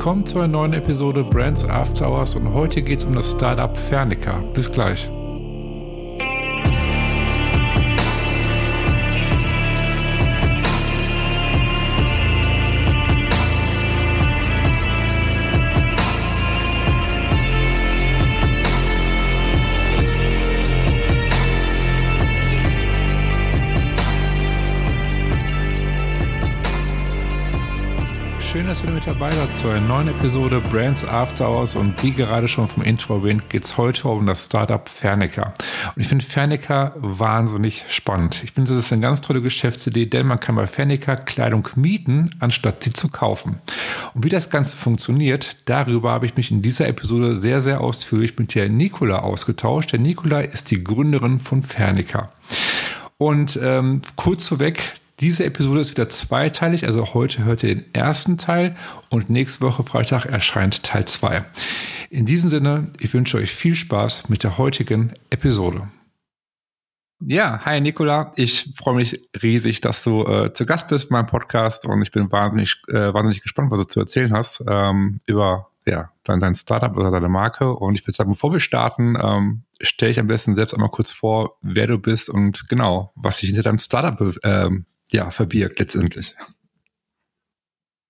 Willkommen zu einer neuen Episode Brands After Hours und heute geht es um das Startup Fernica. Bis gleich. Schön, dass ihr mit dabei seid zu einer neuen Episode Brands After Hours und wie gerade schon vom Intro erwähnt, geht es heute um das Startup Fernica. Und ich finde Fernica wahnsinnig spannend. Ich finde, das ist eine ganz tolle Geschäftsidee, denn man kann bei Fernica Kleidung mieten, anstatt sie zu kaufen. Und wie das Ganze funktioniert, darüber habe ich mich in dieser Episode sehr, sehr ausführlich mit der Nicola ausgetauscht. Der Nicola ist die Gründerin von Fernica. Und ähm, kurz vorweg, diese Episode ist wieder zweiteilig, also heute hört ihr den ersten Teil und nächste Woche Freitag erscheint Teil 2. In diesem Sinne, ich wünsche euch viel Spaß mit der heutigen Episode. Ja, hi Nicola, ich freue mich riesig, dass du äh, zu Gast bist in meinem Podcast und ich bin wahnsinnig, äh, wahnsinnig gespannt, was du zu erzählen hast ähm, über ja, dein, dein Startup oder deine Marke. Und ich würde sagen, bevor wir starten, ähm, stell dich am besten selbst einmal kurz vor, wer du bist und genau, was sich hinter deinem Startup ähm, ja, verbirgt letztendlich.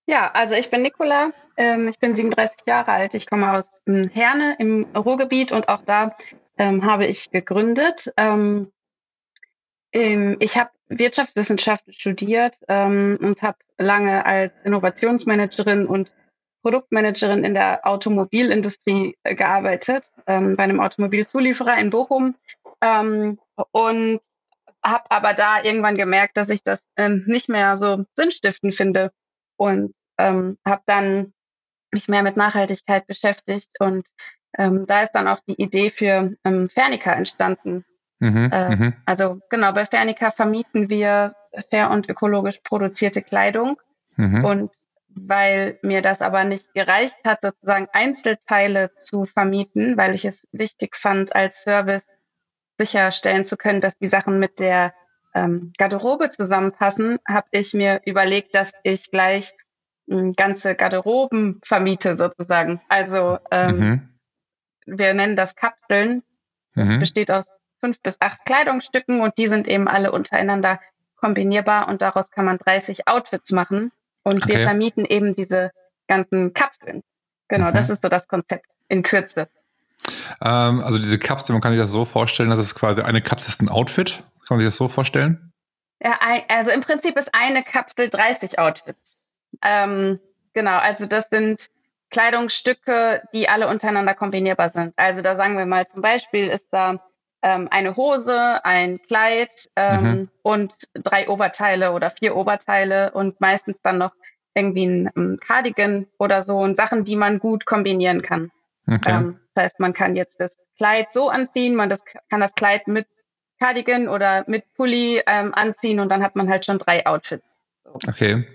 Ja, also ich bin Nicola, ähm, ich bin 37 Jahre alt, ich komme aus ähm, Herne im Ruhrgebiet und auch da ähm, habe ich gegründet. Ähm, ich habe Wirtschaftswissenschaften studiert ähm, und habe lange als Innovationsmanagerin und Produktmanagerin in der Automobilindustrie äh, gearbeitet, ähm, bei einem Automobilzulieferer in Bochum. und habe aber da irgendwann gemerkt, dass ich das ähm, nicht mehr so sinnstiftend finde und ähm, habe dann mich mehr mit Nachhaltigkeit beschäftigt und ähm, da ist dann auch die Idee für ähm, Fernica entstanden. Mhm, äh, mhm. also genau, bei Fernica vermieten wir fair und ökologisch produzierte Kleidung mhm. und weil mir das aber nicht gereicht hat, sozusagen Einzelteile zu vermieten, weil ich es wichtig fand als Service sicherstellen zu können, dass die Sachen mit der ähm, Garderobe zusammenpassen, habe ich mir überlegt, dass ich gleich äh, ganze Garderoben vermiete sozusagen. Also ähm, mhm. wir nennen das Kapseln. Das mhm. besteht aus fünf bis acht Kleidungsstücken und die sind eben alle untereinander kombinierbar und daraus kann man 30 Outfits machen. Und okay. wir vermieten eben diese ganzen Kapseln. Genau, mhm. das ist so das Konzept in Kürze. Ähm, also diese Kapsel, man kann sich das so vorstellen, dass es quasi eine Kapsel ist ein Outfit. Kann man sich das so vorstellen? Ja, also im Prinzip ist eine Kapsel 30 Outfits. Ähm, genau, also das sind Kleidungsstücke, die alle untereinander kombinierbar sind. Also da sagen wir mal zum Beispiel ist da ähm, eine Hose, ein Kleid ähm, mhm. und drei Oberteile oder vier Oberteile und meistens dann noch irgendwie ein, ein Cardigan oder so und Sachen, die man gut kombinieren kann. Okay. Ähm, das heißt, man kann jetzt das Kleid so anziehen, man das, kann das Kleid mit Cardigan oder mit Pulli ähm, anziehen und dann hat man halt schon drei Outfits. Okay.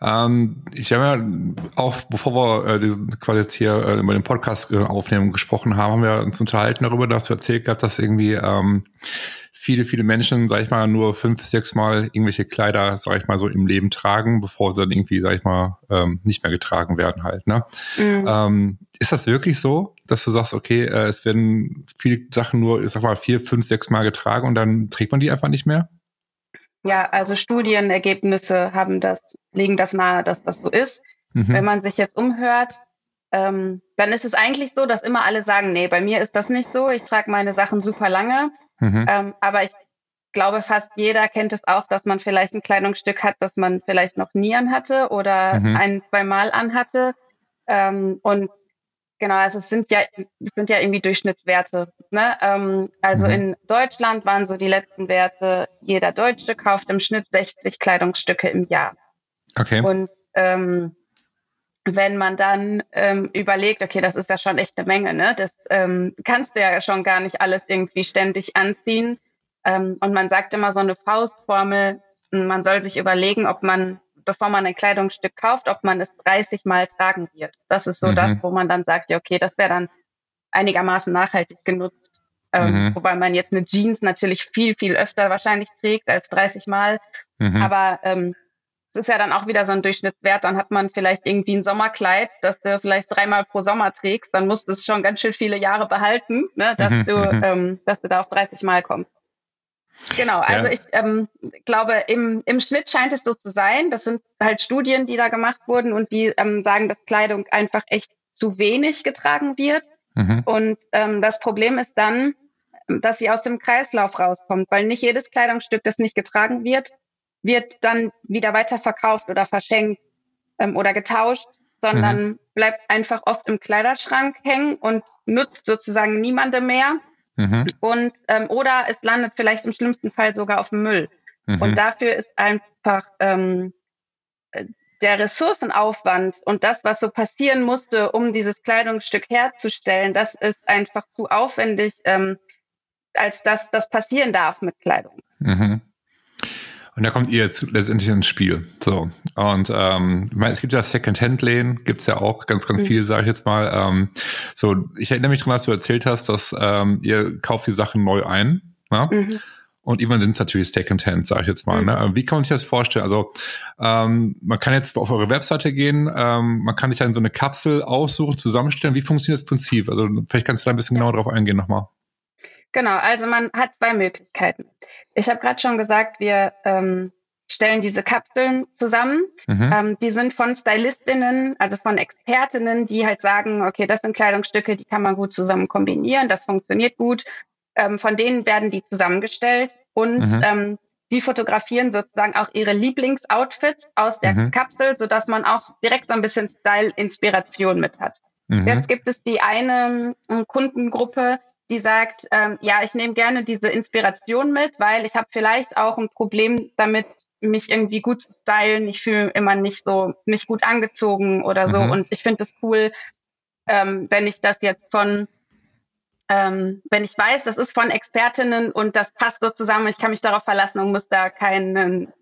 Ähm, ich habe ja auch, bevor wir äh, diesen quasi jetzt hier äh, über den Podcast äh, aufnehmen gesprochen haben, haben wir uns unterhalten darüber, dass du erzählt hast, dass irgendwie ähm, viele, viele Menschen, sag ich mal, nur fünf, sechs Mal irgendwelche Kleider, sag ich mal, so im Leben tragen, bevor sie dann irgendwie, sag ich mal, ähm, nicht mehr getragen werden halt. Ne? Mhm. Ähm, ist das wirklich so, dass du sagst, okay, äh, es werden viele Sachen nur, ich sag mal, vier, fünf, sechs Mal getragen und dann trägt man die einfach nicht mehr? Ja, also Studienergebnisse haben das, legen das nahe, dass das so ist. Mhm. Wenn man sich jetzt umhört, ähm, dann ist es eigentlich so, dass immer alle sagen, nee, bei mir ist das nicht so, ich trage meine Sachen super lange. Mhm. Ähm, aber ich glaube, fast jeder kennt es auch, dass man vielleicht ein Kleidungsstück hat, das man vielleicht noch nie anhatte oder mhm. ein, zwei Mal anhatte. Ähm, und genau, also es sind ja, es sind ja irgendwie Durchschnittswerte. Ne? Ähm, also mhm. in Deutschland waren so die letzten Werte, jeder Deutsche kauft im Schnitt 60 Kleidungsstücke im Jahr. Okay. Und ähm, wenn man dann ähm, überlegt, okay, das ist ja schon echt eine Menge, ne? Das ähm, kannst du ja schon gar nicht alles irgendwie ständig anziehen. Ähm, und man sagt immer so eine Faustformel, man soll sich überlegen, ob man, bevor man ein Kleidungsstück kauft, ob man es 30 Mal tragen wird. Das ist so mhm. das, wo man dann sagt, ja, okay, das wäre dann einigermaßen nachhaltig genutzt. Ähm, mhm. Wobei man jetzt eine Jeans natürlich viel, viel öfter wahrscheinlich trägt als 30 Mal. Mhm. Aber ähm, das ist ja dann auch wieder so ein Durchschnittswert. Dann hat man vielleicht irgendwie ein Sommerkleid, das du vielleicht dreimal pro Sommer trägst. Dann musst du es schon ganz schön viele Jahre behalten, ne, dass mhm, du, mhm. ähm, dass du da auf 30 Mal kommst. Genau, also ja. ich ähm, glaube, im, im Schnitt scheint es so zu sein. Das sind halt Studien, die da gemacht wurden und die ähm, sagen, dass Kleidung einfach echt zu wenig getragen wird. Mhm. Und ähm, das Problem ist dann, dass sie aus dem Kreislauf rauskommt, weil nicht jedes Kleidungsstück, das nicht getragen wird, wird dann wieder weiterverkauft oder verschenkt ähm, oder getauscht, sondern mhm. bleibt einfach oft im Kleiderschrank hängen und nutzt sozusagen niemandem mehr. Mhm. Und ähm, oder es landet vielleicht im schlimmsten Fall sogar auf dem Müll. Mhm. Und dafür ist einfach ähm, der Ressourcenaufwand und das, was so passieren musste, um dieses Kleidungsstück herzustellen, das ist einfach zu aufwendig, ähm, als dass das passieren darf mit Kleidung. Mhm. Und da kommt ihr jetzt letztendlich ins Spiel. So. Und ähm, es gibt ja Second-Hand-Läden, gibt's ja auch ganz, ganz mhm. viel, sage ich jetzt mal. Ähm, so, ich erinnere mich daran, was du erzählt hast, dass ähm, ihr kauft die Sachen neu ein. Ne? Mhm. Und irgendwann sind es natürlich Second-Hand, sage ich jetzt mal. Mhm. Ne? Wie kann man sich das vorstellen? Also ähm, man kann jetzt auf eure Webseite gehen, ähm, man kann sich dann so eine Kapsel aussuchen, zusammenstellen. Wie funktioniert das Prinzip? Also vielleicht kannst du da ein bisschen genauer drauf eingehen nochmal. Genau, also man hat zwei Möglichkeiten. Ich habe gerade schon gesagt, wir ähm, stellen diese Kapseln zusammen. Mhm. Ähm, die sind von Stylistinnen, also von Expertinnen, die halt sagen, okay, das sind Kleidungsstücke, die kann man gut zusammen kombinieren, das funktioniert gut. Ähm, von denen werden die zusammengestellt und mhm. ähm, die fotografieren sozusagen auch ihre Lieblingsoutfits aus der mhm. Kapsel, so dass man auch direkt so ein bisschen Style-Inspiration mit hat. Mhm. Jetzt gibt es die eine äh, Kundengruppe, die sagt, ähm, ja, ich nehme gerne diese Inspiration mit, weil ich habe vielleicht auch ein Problem damit, mich irgendwie gut zu stylen. Ich fühle immer nicht so, nicht gut angezogen oder so. Mhm. Und ich finde es cool, ähm, wenn ich das jetzt von, ähm, wenn ich weiß, das ist von Expertinnen und das passt so zusammen, ich kann mich darauf verlassen und muss da keinen,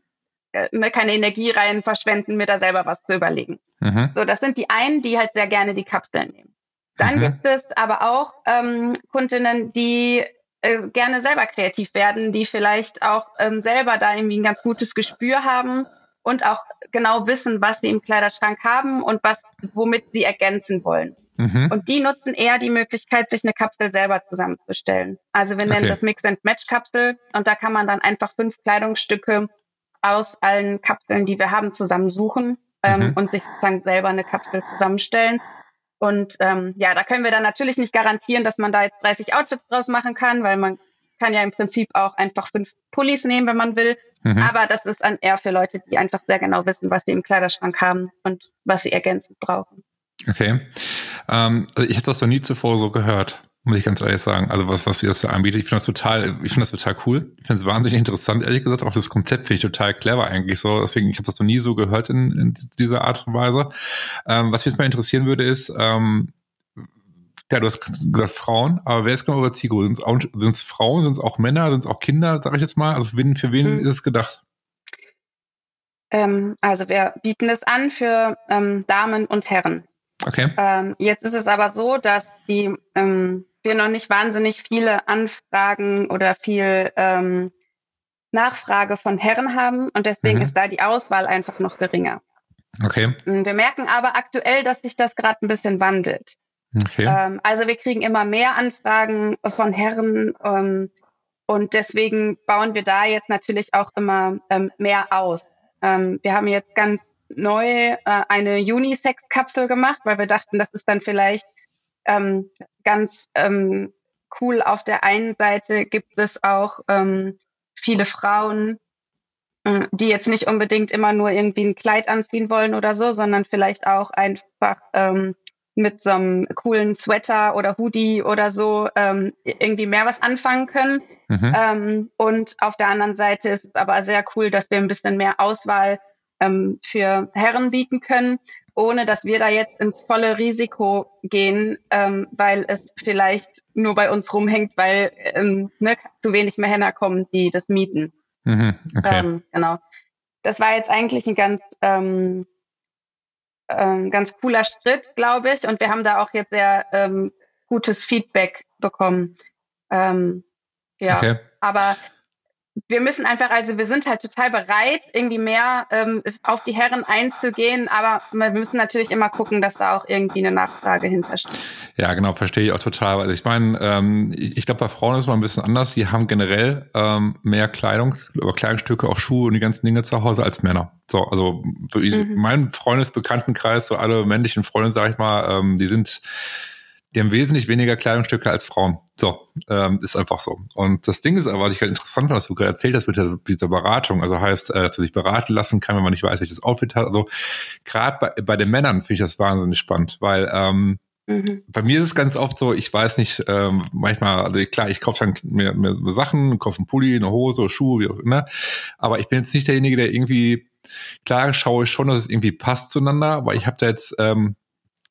äh, ne, keine Energie rein verschwenden, mir da selber was zu überlegen. Mhm. So, das sind die einen, die halt sehr gerne die Kapseln nehmen. Dann mhm. gibt es aber auch ähm, Kundinnen, die äh, gerne selber kreativ werden, die vielleicht auch ähm, selber da irgendwie ein ganz gutes Gespür haben und auch genau wissen, was sie im Kleiderschrank haben und was, womit sie ergänzen wollen. Mhm. Und die nutzen eher die Möglichkeit, sich eine Kapsel selber zusammenzustellen. Also wir nennen okay. das Mix-and-Match-Kapsel und da kann man dann einfach fünf Kleidungsstücke aus allen Kapseln, die wir haben, zusammensuchen ähm, mhm. und sich sozusagen selber eine Kapsel zusammenstellen. Und ähm, ja, da können wir dann natürlich nicht garantieren, dass man da jetzt 30 Outfits draus machen kann, weil man kann ja im Prinzip auch einfach fünf Pullis nehmen, wenn man will. Mhm. Aber das ist dann eher für Leute, die einfach sehr genau wissen, was sie im Kleiderschrank haben und was sie ergänzend brauchen. Okay. Ähm, also ich habe das noch nie zuvor so gehört muss ich ganz ehrlich sagen. Also was, was sie das da anbietet. Ich finde das total, ich finde das total cool. Ich finde es wahnsinnig interessant, ehrlich gesagt. Auch das Konzept finde ich total clever eigentlich so. Deswegen, ich habe das noch nie so gehört in, in dieser Art und Weise. Ähm, was mich jetzt mal interessieren würde, ist, ähm, ja, du hast gesagt Frauen, aber wer ist genau eure Zielgruppe? Sind es Frauen, sind es auch Männer, sind es auch Kinder, sage ich jetzt mal? Also für wen, für wen mhm. ist es gedacht? Ähm, also wir bieten es an für ähm, Damen und Herren. Okay. Ähm, jetzt ist es aber so, dass die ähm, wir noch nicht wahnsinnig viele Anfragen oder viel ähm, Nachfrage von Herren haben und deswegen mhm. ist da die Auswahl einfach noch geringer. Okay. Mm, wir merken aber aktuell, dass sich das gerade ein bisschen wandelt. Okay. Ähm, also wir kriegen immer mehr Anfragen von Herren ähm, und deswegen bauen wir da jetzt natürlich auch immer ähm, mehr aus. Ähm, wir haben jetzt ganz neu äh, eine Unisex-Kapsel gemacht, weil wir dachten, das ist dann vielleicht ähm, ganz ähm, cool. Auf der einen Seite gibt es auch ähm, viele Frauen, äh, die jetzt nicht unbedingt immer nur irgendwie ein Kleid anziehen wollen oder so, sondern vielleicht auch einfach ähm, mit so einem coolen Sweater oder Hoodie oder so ähm, irgendwie mehr was anfangen können. Mhm. Ähm, und auf der anderen Seite ist es aber sehr cool, dass wir ein bisschen mehr Auswahl ähm, für Herren bieten können ohne dass wir da jetzt ins volle Risiko gehen, ähm, weil es vielleicht nur bei uns rumhängt, weil ähm, ne, zu wenig mehr Männer kommen, die das mieten. Mhm, okay. Ähm, genau. Das war jetzt eigentlich ein ganz ähm, ähm, ganz cooler Schritt, glaube ich, und wir haben da auch jetzt sehr ähm, gutes Feedback bekommen. Ähm, ja, okay. aber wir müssen einfach, also wir sind halt total bereit, irgendwie mehr ähm, auf die Herren einzugehen, aber wir müssen natürlich immer gucken, dass da auch irgendwie eine Nachfrage hintersteht. Ja, genau, verstehe ich auch total. Also ich meine, ähm, ich glaube, bei Frauen ist es mal ein bisschen anders. Die haben generell ähm, mehr Kleidung, über Kleidungsstücke, auch Schuhe und die ganzen Dinge zu Hause als Männer. So, also mhm. mein Freundesbekanntenkreis, so alle männlichen Freunde, sag ich mal, ähm, die sind die haben wesentlich weniger Kleidungsstücke als Frauen. So, ähm, ist einfach so. Und das Ding ist aber, was ich gerade interessant fand, was du gerade erzählt hast mit der, dieser Beratung, also heißt, äh, dass du dich beraten lassen kann, wenn man nicht weiß, welches Outfit hat. Also gerade bei, bei den Männern finde ich das wahnsinnig spannend, weil ähm, Mhm. Bei mir ist es ganz oft so, ich weiß nicht, ähm, manchmal, also klar, ich kaufe dann mir, mir Sachen, kaufe einen Pulli, eine Hose, Schuhe, wie auch immer, aber ich bin jetzt nicht derjenige, der irgendwie, klar schaue ich schon, dass es irgendwie passt zueinander, aber ich habe da jetzt ähm,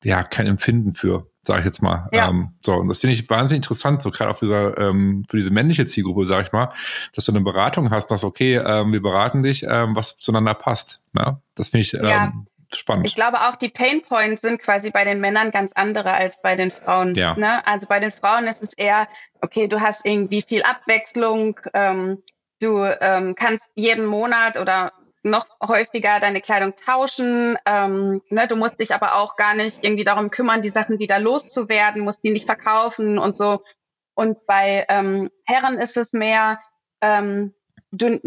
ja kein Empfinden für sage ich jetzt mal. Ja. Ähm, so, und das finde ich wahnsinnig interessant, so gerade auf dieser, ähm, für diese männliche Zielgruppe, sage ich mal, dass du eine Beratung hast, dass okay, ähm, wir beraten dich, ähm, was zueinander passt. Ne? Das finde ich ähm, ja. spannend. Ich glaube auch, die Pain Points sind quasi bei den Männern ganz andere als bei den Frauen. Ja. Ne? Also bei den Frauen ist es eher, okay, du hast irgendwie viel Abwechslung, ähm, du ähm, kannst jeden Monat oder noch häufiger deine Kleidung tauschen. Ähm, ne, du musst dich aber auch gar nicht irgendwie darum kümmern, die Sachen wieder loszuwerden, musst die nicht verkaufen und so. Und bei ähm, Herren ist es mehr, ähm, du,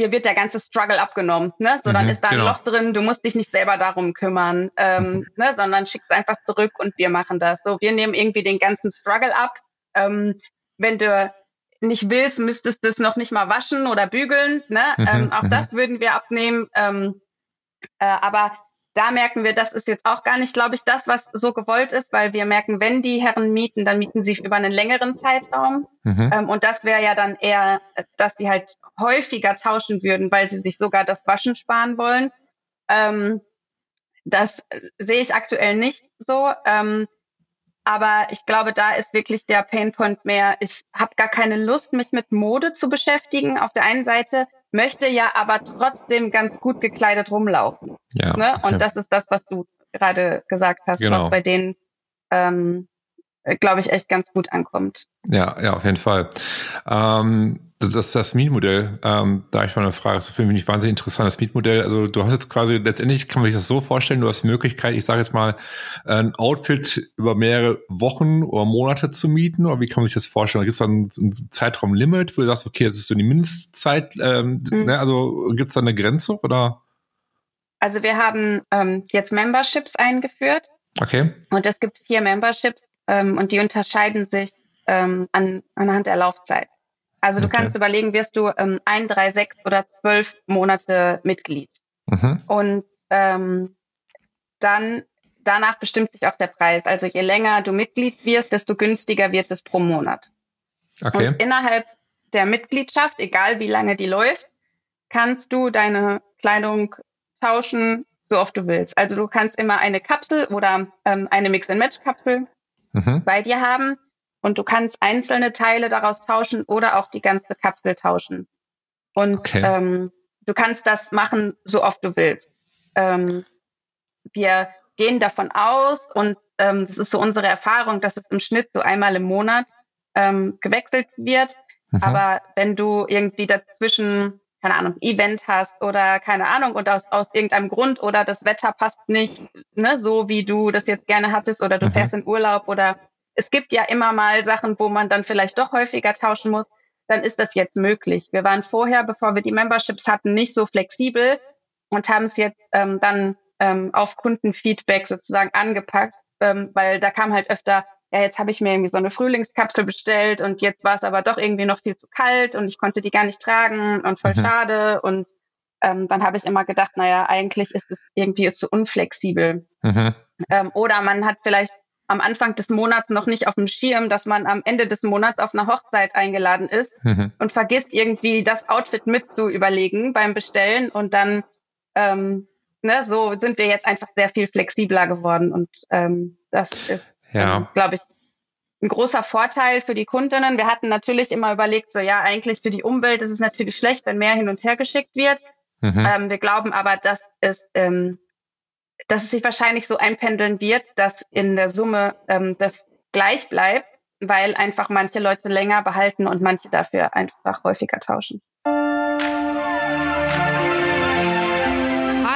dir wird der ganze Struggle abgenommen. Ne? So, dann mhm, ist da ein genau. Loch drin, du musst dich nicht selber darum kümmern, ähm, mhm. ne? sondern schickst einfach zurück und wir machen das. So, wir nehmen irgendwie den ganzen Struggle ab. Ähm, wenn du nicht willst, müsstest du es noch nicht mal waschen oder bügeln. Ne? Mhm, ähm, auch mhm. das würden wir abnehmen. Ähm, äh, aber da merken wir, das ist jetzt auch gar nicht, glaube ich, das, was so gewollt ist, weil wir merken, wenn die Herren mieten, dann mieten sie über einen längeren Zeitraum. Mhm. Ähm, und das wäre ja dann eher, dass sie halt häufiger tauschen würden, weil sie sich sogar das Waschen sparen wollen. Ähm, das sehe ich aktuell nicht so. Ähm, aber ich glaube, da ist wirklich der Painpoint mehr. Ich habe gar keine Lust, mich mit Mode zu beschäftigen. Auf der einen Seite möchte ja aber trotzdem ganz gut gekleidet rumlaufen. Ja, ne? Und ja. das ist das, was du gerade gesagt hast, genau. was bei denen, ähm, glaube ich, echt ganz gut ankommt. Ja, ja, auf jeden Fall. Ähm das ist das Mietmodell. Ähm, da ich mal eine Frage, das ist für mich wahnsinnig interessant. Das Mietmodell, also du hast jetzt quasi, letztendlich kann man sich das so vorstellen, du hast die Möglichkeit, ich sage jetzt mal, ein Outfit über mehrere Wochen oder Monate zu mieten. Oder wie kann man sich das vorstellen? Gibt es dann ein Zeitraumlimit, wo du sagst, okay, das ist so die Mindestzeit, ähm, mhm. ne? also gibt es da eine Grenze oder? Also wir haben ähm, jetzt Memberships eingeführt. Okay. Und es gibt vier Memberships ähm, und die unterscheiden sich ähm, an, anhand der Laufzeit. Also du okay. kannst überlegen, wirst du ähm, ein, drei, sechs oder zwölf Monate Mitglied. Mhm. Und ähm, dann danach bestimmt sich auch der Preis. Also je länger du Mitglied wirst, desto günstiger wird es pro Monat. Okay. Und innerhalb der Mitgliedschaft, egal wie lange die läuft, kannst du deine Kleidung tauschen, so oft du willst. Also du kannst immer eine Kapsel oder ähm, eine Mix-and-Match-Kapsel mhm. bei dir haben und du kannst einzelne Teile daraus tauschen oder auch die ganze Kapsel tauschen. Und okay. ähm, du kannst das machen, so oft du willst. Ähm, wir gehen davon aus und ähm, das ist so unsere Erfahrung, dass es im Schnitt so einmal im Monat ähm, gewechselt wird. Mhm. Aber wenn du irgendwie dazwischen, keine Ahnung, Event hast oder keine Ahnung und aus, aus irgendeinem Grund oder das Wetter passt nicht, ne, so wie du das jetzt gerne hattest oder du mhm. fährst in Urlaub oder es gibt ja immer mal Sachen, wo man dann vielleicht doch häufiger tauschen muss, dann ist das jetzt möglich. Wir waren vorher, bevor wir die Memberships hatten, nicht so flexibel und haben es jetzt ähm, dann ähm, auf Kundenfeedback sozusagen angepasst, ähm, weil da kam halt öfter, ja, jetzt habe ich mir irgendwie so eine Frühlingskapsel bestellt und jetzt war es aber doch irgendwie noch viel zu kalt und ich konnte die gar nicht tragen und voll mhm. schade und ähm, dann habe ich immer gedacht, naja, eigentlich ist es irgendwie zu unflexibel. Mhm. Ähm, oder man hat vielleicht am Anfang des Monats noch nicht auf dem Schirm, dass man am Ende des Monats auf einer Hochzeit eingeladen ist mhm. und vergisst irgendwie das Outfit mit zu überlegen beim Bestellen und dann ähm, ne, so sind wir jetzt einfach sehr viel flexibler geworden und ähm, das ist, ja. ähm, glaube ich, ein großer Vorteil für die Kundinnen. Wir hatten natürlich immer überlegt, so ja, eigentlich für die Umwelt ist es natürlich schlecht, wenn mehr hin und her geschickt wird. Mhm. Ähm, wir glauben aber, dass es ähm, dass es sich wahrscheinlich so einpendeln wird, dass in der Summe ähm, das gleich bleibt, weil einfach manche Leute länger behalten und manche dafür einfach häufiger tauschen.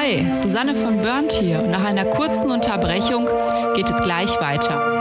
Hi, Susanne von Burnt hier nach einer kurzen Unterbrechung geht es gleich weiter.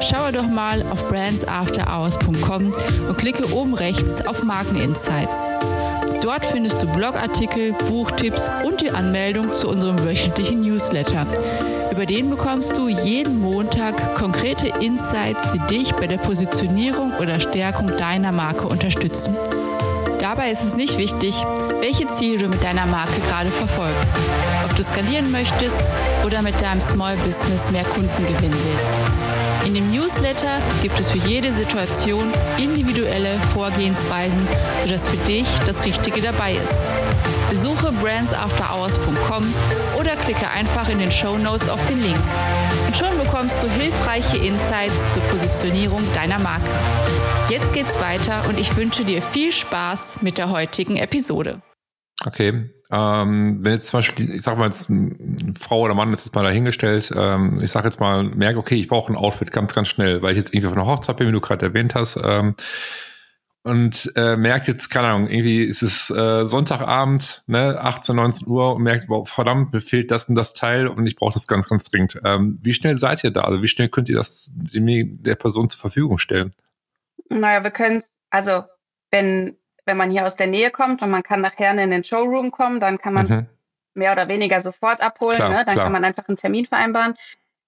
Schaue doch mal auf brandsafterhours.com und klicke oben rechts auf Markeninsights. Dort findest du Blogartikel, Buchtipps und die Anmeldung zu unserem wöchentlichen Newsletter. Über den bekommst du jeden Montag konkrete Insights, die dich bei der Positionierung oder Stärkung deiner Marke unterstützen. Dabei ist es nicht wichtig, welche Ziele du mit deiner Marke gerade verfolgst. Du skalieren möchtest oder mit deinem Small Business mehr Kunden gewinnen willst. In dem Newsletter gibt es für jede Situation individuelle Vorgehensweisen, sodass für dich das Richtige dabei ist. Besuche brandsafterhours.com oder klicke einfach in den Show Notes auf den Link. Und schon bekommst du hilfreiche Insights zur Positionierung deiner Marke. Jetzt geht's weiter und ich wünsche dir viel Spaß mit der heutigen Episode. Okay. Ähm, wenn jetzt zum Beispiel, ich sag mal jetzt Frau oder Mann ist jetzt mal dahingestellt, ähm, ich sag jetzt mal, merke, okay, ich brauche ein Outfit ganz, ganz schnell, weil ich jetzt irgendwie von einer Hochzeit bin, wie du gerade erwähnt hast, ähm, und äh, merkt jetzt, keine Ahnung, irgendwie ist es äh, Sonntagabend, ne, 18, 19 Uhr und merkt, wow, verdammt, mir fehlt das und das Teil und ich brauche das ganz, ganz dringend. Ähm, wie schnell seid ihr da? Also wie schnell könnt ihr das dem, der Person zur Verfügung stellen? Naja, wir können, also wenn wenn man hier aus der Nähe kommt und man kann nachher in den Showroom kommen, dann kann man mhm. mehr oder weniger sofort abholen. Klar, ne? Dann klar. kann man einfach einen Termin vereinbaren.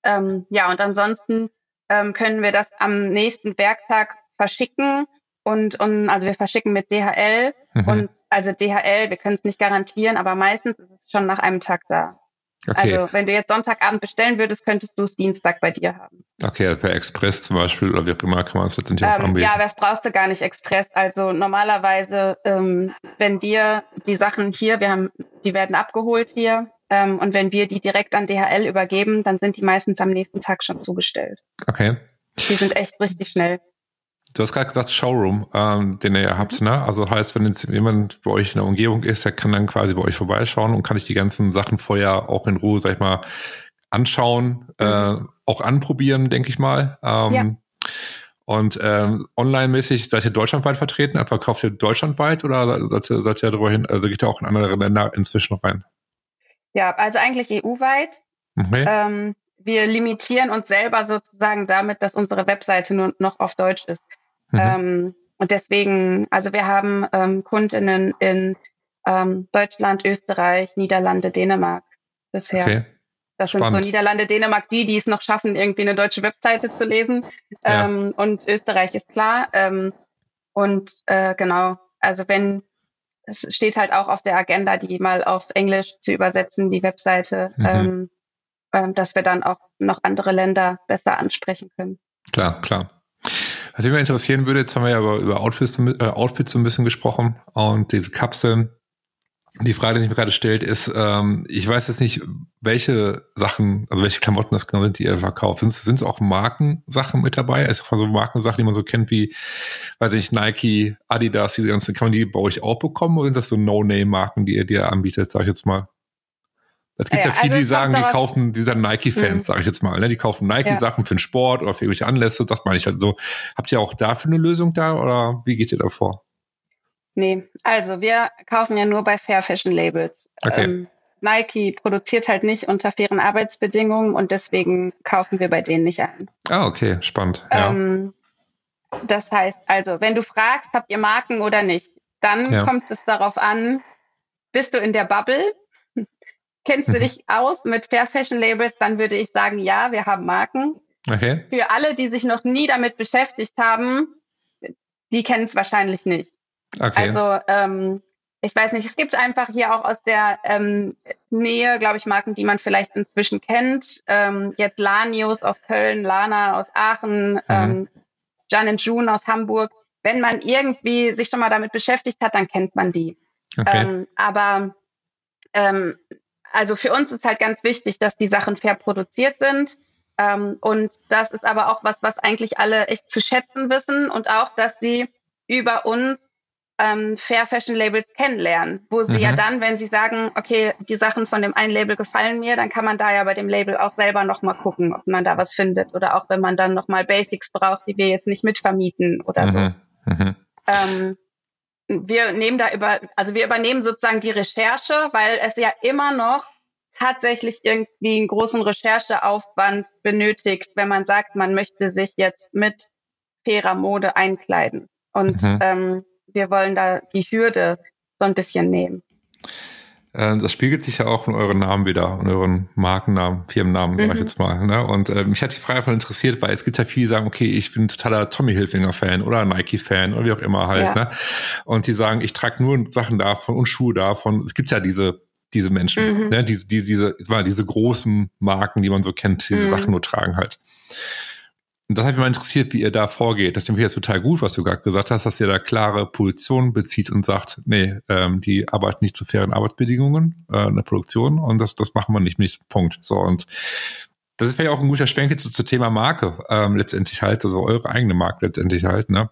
Ähm, ja, und ansonsten ähm, können wir das am nächsten Werktag verschicken. Und, und also wir verschicken mit DHL mhm. und also DHL, wir können es nicht garantieren, aber meistens ist es schon nach einem Tag da. Okay. Also wenn du jetzt Sonntagabend bestellen würdest, könntest du es Dienstag bei dir haben. Okay, also per Express zum Beispiel oder wie auch immer kann man es letztendlich ähm, anbieten. Ja, das brauchst du gar nicht Express. Also normalerweise, ähm, wenn wir die Sachen hier, wir haben, die werden abgeholt hier ähm, und wenn wir die direkt an DHL übergeben, dann sind die meistens am nächsten Tag schon zugestellt. Okay. Die sind echt richtig schnell. Du hast gerade gesagt Showroom, ähm, den ihr ja habt, ne? Also heißt, wenn jetzt jemand bei euch in der Umgebung ist, der kann dann quasi bei euch vorbeischauen und kann ich die ganzen Sachen vorher auch in Ruhe, sag ich mal, anschauen, mhm. äh, auch anprobieren, denke ich mal. Ähm, ja. Und ähm, online-mäßig seid ihr deutschlandweit vertreten? Verkauft ihr deutschlandweit oder seid ihr, seid ihr darüber hin, also geht ihr auch in andere Länder inzwischen rein? Ja, also eigentlich EU-weit. Okay. Ähm, wir limitieren uns selber sozusagen damit, dass unsere Webseite nur noch auf Deutsch ist. Mhm. Ähm, und deswegen, also wir haben ähm, Kundinnen in ähm, Deutschland, Österreich, Niederlande, Dänemark bisher. Okay. Das Spannend. sind so Niederlande, Dänemark, die, die es noch schaffen, irgendwie eine deutsche Webseite zu lesen. Ja. Ähm, und Österreich ist klar. Ähm, und äh, genau, also wenn es steht halt auch auf der Agenda, die mal auf Englisch zu übersetzen, die Webseite, mhm. ähm, äh, dass wir dann auch noch andere Länder besser ansprechen können. Klar, klar. Was mich mal interessieren würde, jetzt haben wir ja über, über Outfits, äh, Outfits so ein bisschen gesprochen und diese Kapseln. Die Frage, die sich mir gerade stellt, ist, ähm, ich weiß jetzt nicht, welche Sachen, also welche Klamotten das genau sind, die ihr verkauft. Sind, es auch Markensachen mit dabei? Also so Markensachen, die man so kennt wie, weiß ich, Nike, Adidas, diese ganzen, kann man die bei euch auch bekommen oder sind das so No-Name-Marken, die ihr dir anbietet, sag ich jetzt mal? Es gibt ja, ja viele, also die sagen, die kaufen, die sind Nike-Fans, mhm. sage ich jetzt mal. Ne? Die kaufen Nike-Sachen ja. für den Sport oder für irgendwelche Anlässe. Das meine ich halt so. Habt ihr auch dafür eine Lösung da oder wie geht ihr da vor? Nee, also wir kaufen ja nur bei Fair Fashion Labels. Okay. Ähm, Nike produziert halt nicht unter fairen Arbeitsbedingungen und deswegen kaufen wir bei denen nicht ein. Ah, okay, spannend. Ja. Ähm, das heißt also, wenn du fragst, habt ihr Marken oder nicht, dann ja. kommt es darauf an, bist du in der Bubble Kennst du mhm. dich aus mit Fair Fashion Labels? Dann würde ich sagen, ja, wir haben Marken. Okay. Für alle, die sich noch nie damit beschäftigt haben, die kennen es wahrscheinlich nicht. Okay. Also ähm, ich weiß nicht, es gibt einfach hier auch aus der ähm, Nähe, glaube ich, Marken, die man vielleicht inzwischen kennt. Ähm, jetzt Lanius aus Köln, Lana aus Aachen, mhm. ähm, Jan June aus Hamburg. Wenn man irgendwie sich schon mal damit beschäftigt hat, dann kennt man die. Okay. Ähm, aber ähm, also für uns ist halt ganz wichtig, dass die Sachen fair produziert sind. Ähm, und das ist aber auch was, was eigentlich alle echt zu schätzen wissen und auch, dass sie über uns ähm, Fair Fashion Labels kennenlernen, wo sie mhm. ja dann, wenn sie sagen, okay, die Sachen von dem einen Label gefallen mir, dann kann man da ja bei dem Label auch selber nochmal gucken, ob man da was findet oder auch wenn man dann nochmal Basics braucht, die wir jetzt nicht mitvermieten oder mhm. so. Mhm. Ähm, wir nehmen da über, also wir übernehmen sozusagen die Recherche, weil es ja immer noch tatsächlich irgendwie einen großen Rechercheaufwand benötigt, wenn man sagt, man möchte sich jetzt mit fairer Mode einkleiden. Und mhm. ähm, wir wollen da die Hürde so ein bisschen nehmen. Äh, das spiegelt sich ja auch in euren Namen wieder, in euren Markennamen, Firmennamen, sag ich mhm. jetzt mal. Ne? Und äh, mich hat die Frage davon interessiert, weil es gibt ja viele, die sagen, okay, ich bin totaler Tommy Hilfinger-Fan oder Nike-Fan oder wie auch immer halt. Ja. Ne? Und die sagen, ich trage nur Sachen davon und Schuhe davon. Es gibt ja diese diese Menschen, mhm. ne? diese, diese, diese, diese großen Marken, die man so kennt, diese mhm. Sachen nur tragen halt. Und das hat mich mal interessiert, wie ihr da vorgeht. Das finde ich jetzt total gut, was du gerade gesagt hast, dass ihr da klare Positionen bezieht und sagt, nee, ähm, die arbeiten nicht zu fairen Arbeitsbedingungen äh, in der Produktion und das, das machen wir nicht, nicht. Punkt. So und das ist vielleicht auch ein guter Schwenk zu, zu Thema Marke ähm, letztendlich halt, also eure eigene Marke letztendlich halt, ne?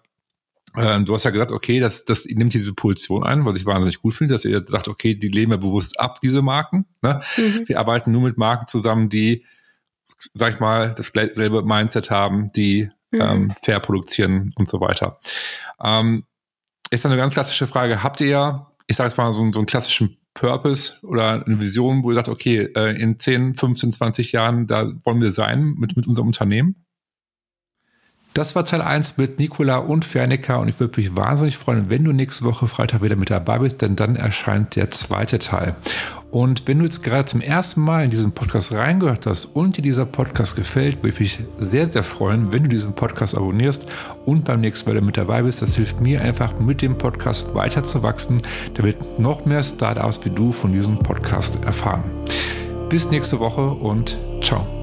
Ähm, du hast ja gesagt, okay, das, das nimmt diese Position ein, was ich wahnsinnig gut finde, dass ihr sagt, okay, die lehnen wir bewusst ab, diese Marken. Ne? Mhm. Wir arbeiten nur mit Marken zusammen, die sag ich mal, dasselbe Mindset haben, die mhm. ähm, fair produzieren und so weiter. Ähm, ist dann eine ganz klassische Frage, habt ihr, ich sage jetzt mal, so, so einen klassischen Purpose oder eine Vision, wo ihr sagt, okay, äh, in 10, 15, 20 Jahren, da wollen wir sein mit, mit unserem Unternehmen? Das war Teil 1 mit Nicola und Fernica und ich würde mich wahnsinnig freuen, wenn du nächste Woche Freitag wieder mit dabei bist, denn dann erscheint der zweite Teil. Und wenn du jetzt gerade zum ersten Mal in diesen Podcast reingehört hast und dir dieser Podcast gefällt, würde ich mich sehr, sehr freuen, wenn du diesen Podcast abonnierst und beim nächsten Mal mit dabei bist. Das hilft mir einfach, mit dem Podcast weiter zu wachsen, damit noch mehr Startups wie du von diesem Podcast erfahren. Bis nächste Woche und ciao.